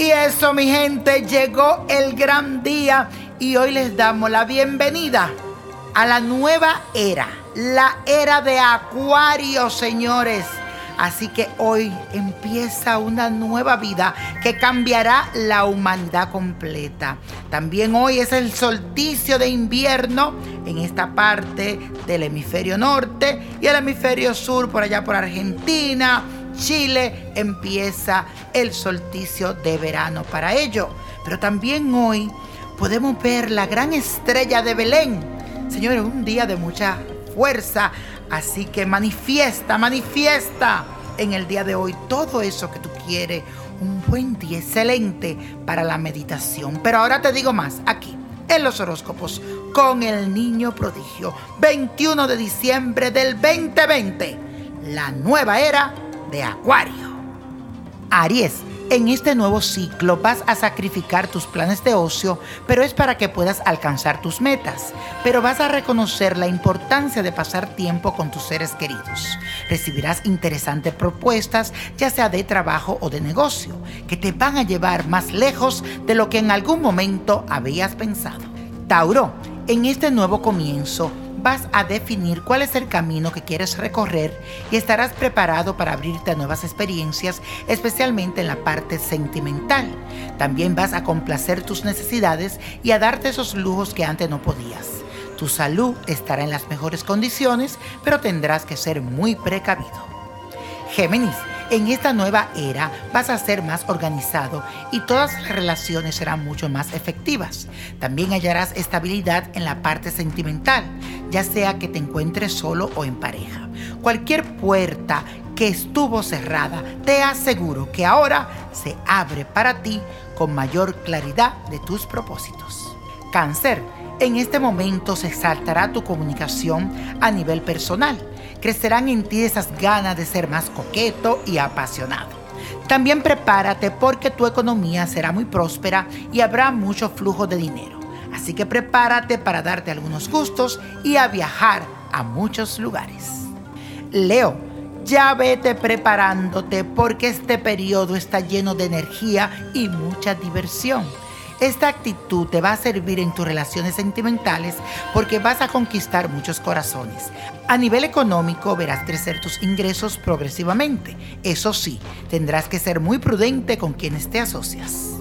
Y eso, mi gente, llegó el gran día y hoy les damos la bienvenida a la nueva era, la era de Acuario, señores. Así que hoy empieza una nueva vida que cambiará la humanidad completa. También hoy es el solsticio de invierno en esta parte del hemisferio norte y el hemisferio sur por allá por Argentina, Chile, empieza el solsticio de verano para ello. Pero también hoy podemos ver la gran estrella de Belén. Señores, un día de mucha fuerza, Así que manifiesta, manifiesta en el día de hoy todo eso que tú quieres. Un buen día excelente para la meditación. Pero ahora te digo más, aquí, en los horóscopos, con el niño prodigio. 21 de diciembre del 2020, la nueva era de Acuario. Aries en este nuevo ciclo vas a sacrificar tus planes de ocio, pero es para que puedas alcanzar tus metas. Pero vas a reconocer la importancia de pasar tiempo con tus seres queridos. Recibirás interesantes propuestas, ya sea de trabajo o de negocio, que te van a llevar más lejos de lo que en algún momento habías pensado. Tauro, en este nuevo comienzo, vas a definir cuál es el camino que quieres recorrer y estarás preparado para abrirte a nuevas experiencias, especialmente en la parte sentimental. También vas a complacer tus necesidades y a darte esos lujos que antes no podías. Tu salud estará en las mejores condiciones, pero tendrás que ser muy precavido. Géminis, en esta nueva era vas a ser más organizado y todas las relaciones serán mucho más efectivas. También hallarás estabilidad en la parte sentimental, ya sea que te encuentres solo o en pareja. Cualquier puerta que estuvo cerrada, te aseguro que ahora se abre para ti con mayor claridad de tus propósitos. Cáncer, en este momento se exaltará tu comunicación a nivel personal crecerán en ti esas ganas de ser más coqueto y apasionado. También prepárate porque tu economía será muy próspera y habrá mucho flujo de dinero. Así que prepárate para darte algunos gustos y a viajar a muchos lugares. Leo, ya vete preparándote porque este periodo está lleno de energía y mucha diversión. Esta actitud te va a servir en tus relaciones sentimentales porque vas a conquistar muchos corazones. A nivel económico verás crecer tus ingresos progresivamente. Eso sí, tendrás que ser muy prudente con quienes te asocias.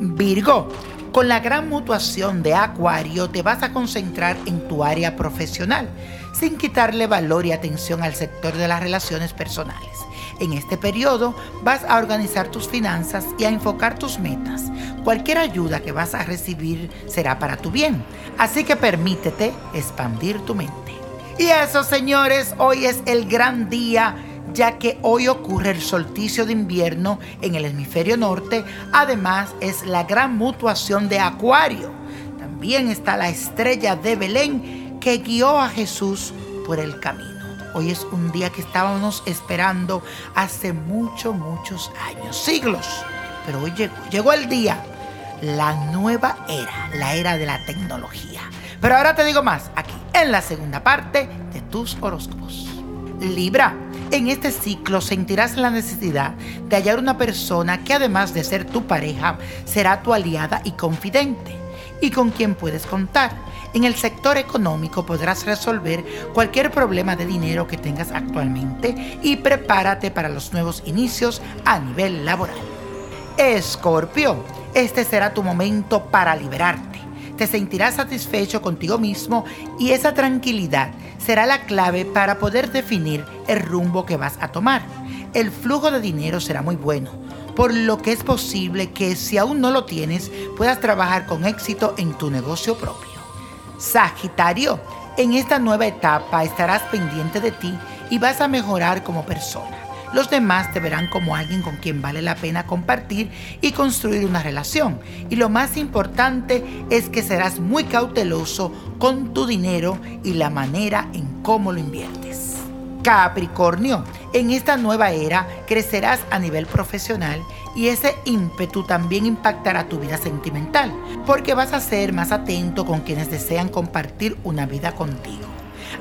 Virgo, con la gran mutuación de Acuario te vas a concentrar en tu área profesional, sin quitarle valor y atención al sector de las relaciones personales. En este periodo vas a organizar tus finanzas y a enfocar tus metas. Cualquier ayuda que vas a recibir será para tu bien, así que permítete expandir tu mente. Y eso, señores, hoy es el gran día ya que hoy ocurre el solsticio de invierno en el hemisferio norte. Además, es la gran mutuación de Acuario. También está la estrella de Belén que guió a Jesús por el camino. Hoy es un día que estábamos esperando hace muchos, muchos años, siglos. Pero hoy llegó, llegó el día, la nueva era, la era de la tecnología. Pero ahora te digo más, aquí, en la segunda parte de tus horóscopos. Libra, en este ciclo sentirás la necesidad de hallar una persona que además de ser tu pareja, será tu aliada y confidente, y con quien puedes contar en el sector económico podrás resolver cualquier problema de dinero que tengas actualmente y prepárate para los nuevos inicios a nivel laboral. Escorpio, este será tu momento para liberarte. Te sentirás satisfecho contigo mismo y esa tranquilidad será la clave para poder definir el rumbo que vas a tomar. El flujo de dinero será muy bueno, por lo que es posible que si aún no lo tienes puedas trabajar con éxito en tu negocio propio. Sagitario, en esta nueva etapa estarás pendiente de ti y vas a mejorar como persona. Los demás te verán como alguien con quien vale la pena compartir y construir una relación. Y lo más importante es que serás muy cauteloso con tu dinero y la manera en cómo lo inviertes. Capricornio, en esta nueva era crecerás a nivel profesional y ese ímpetu también impactará tu vida sentimental, porque vas a ser más atento con quienes desean compartir una vida contigo.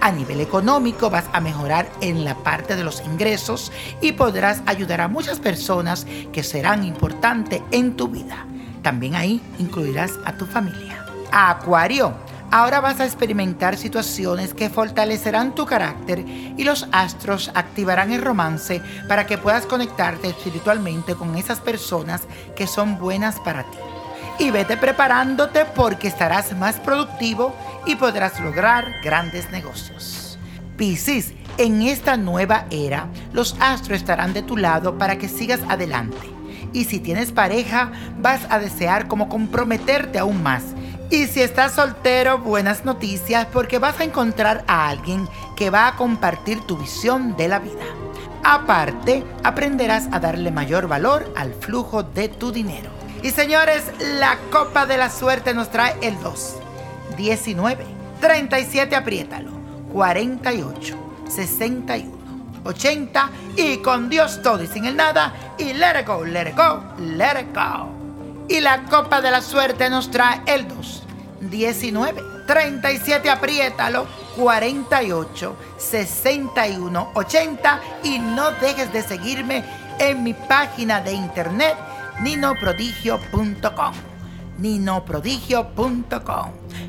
A nivel económico vas a mejorar en la parte de los ingresos y podrás ayudar a muchas personas que serán importantes en tu vida. También ahí incluirás a tu familia. Acuario, ahora vas a experimentar situaciones que fortalecerán tu carácter y los astros activarán el romance para que puedas conectarte espiritualmente con esas personas que son buenas para ti. Y vete preparándote porque estarás más productivo y podrás lograr grandes negocios. Piscis, en esta nueva era, los astros estarán de tu lado para que sigas adelante. Y si tienes pareja, vas a desear como comprometerte aún más. Y si estás soltero, buenas noticias porque vas a encontrar a alguien que va a compartir tu visión de la vida. Aparte, aprenderás a darle mayor valor al flujo de tu dinero. Y señores, la copa de la suerte nos trae el 2, 19, 37, apriétalo, 48, 61, 80 y con Dios todo y sin el nada y let it go, let it go, let it go. Y la copa de la suerte nos trae el 2, 19, 37, apriétalo, 48, 61, 80 y no dejes de seguirme en mi página de internet ninoprodigio.com. ninoprodigio.com.